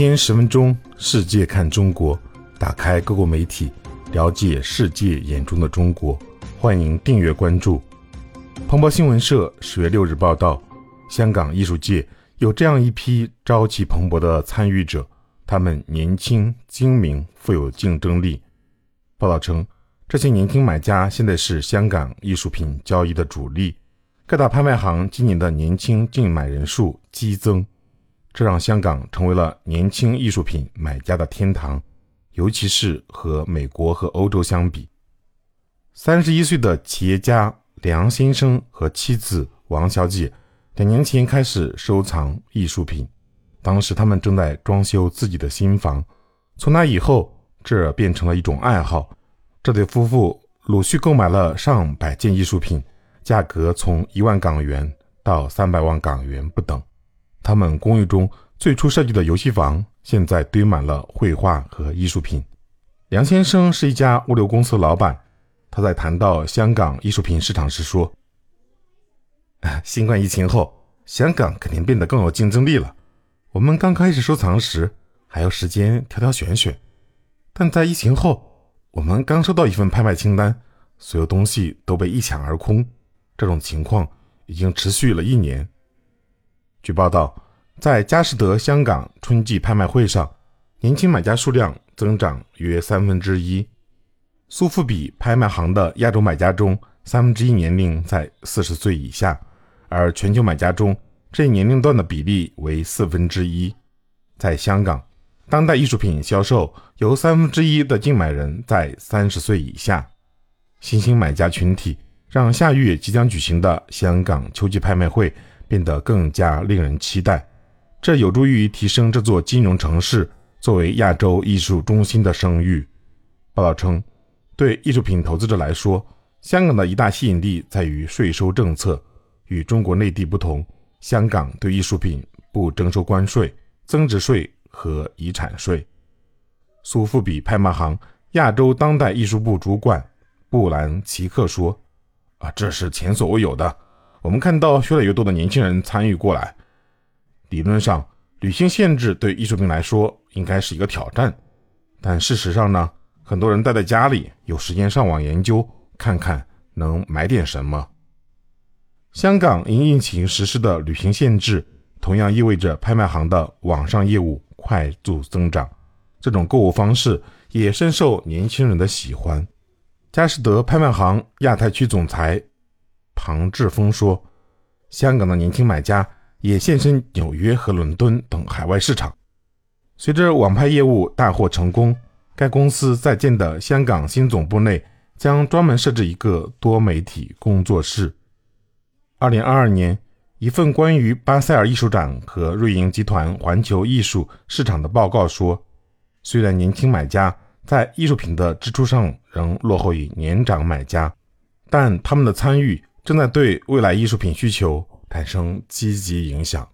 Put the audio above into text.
天十分钟，世界看中国，打开各国媒体，了解世界眼中的中国。欢迎订阅关注。彭博新闻社十月六日报道，香港艺术界有这样一批朝气蓬勃的参与者，他们年轻、精明、富有竞争力。报道称，这些年轻买家现在是香港艺术品交易的主力，各大拍卖行今年的年轻竞买人数激增。这让香港成为了年轻艺术品买家的天堂，尤其是和美国和欧洲相比。三十一岁的企业家梁先生和妻子王小姐两年前开始收藏艺术品，当时他们正在装修自己的新房。从那以后，这变成了一种爱好。这对夫妇陆续购买了上百件艺术品，价格从一万港元到三百万港元不等。他们公寓中最初设计的游戏房，现在堆满了绘画和艺术品。梁先生是一家物流公司老板，他在谈到香港艺术品市场时说：“ 新冠疫情后，香港肯定变得更有竞争力了。我们刚开始收藏时，还有时间挑挑选选，但在疫情后，我们刚收到一份拍卖清单，所有东西都被一抢而空。这种情况已经持续了一年。”据报道，在佳士得香港春季拍卖会上，年轻买家数量增长约三分之一。苏富比拍卖行的亚洲买家中，三分之一年龄在四十岁以下，而全球买家中这一年龄段的比例为四分之一。在香港，当代艺术品销售由三分之一的竞买人在三十岁以下。新兴买家群体让下月即将举行的香港秋季拍卖会。变得更加令人期待，这有助于提升这座金融城市作为亚洲艺术中心的声誉。报道称，对艺术品投资者来说，香港的一大吸引力在于税收政策。与中国内地不同，香港对艺术品不征收关税、增值税和遗产税。苏富比拍卖行亚洲当代艺术部主管布兰奇克说：“啊，这是前所未有的。”我们看到越来越多的年轻人参与过来。理论上，旅行限制对艺术品来说应该是一个挑战，但事实上呢，很多人待在家里，有时间上网研究，看看能买点什么。香港因疫情实施的旅行限制，同样意味着拍卖行的网上业务快速增长。这种购物方式也深受年轻人的喜欢。佳士得拍卖行亚太区总裁。庞志峰说：“香港的年轻买家也现身纽约和伦敦等海外市场。随着网拍业务大获成功，该公司在建的香港新总部内将专门设置一个多媒体工作室。”二零二二年，一份关于巴塞尔艺术展和瑞银集团环球艺术市场的报告说，虽然年轻买家在艺术品的支出上仍落后于年长买家，但他们的参与。正在对未来艺术品需求产生积极影响。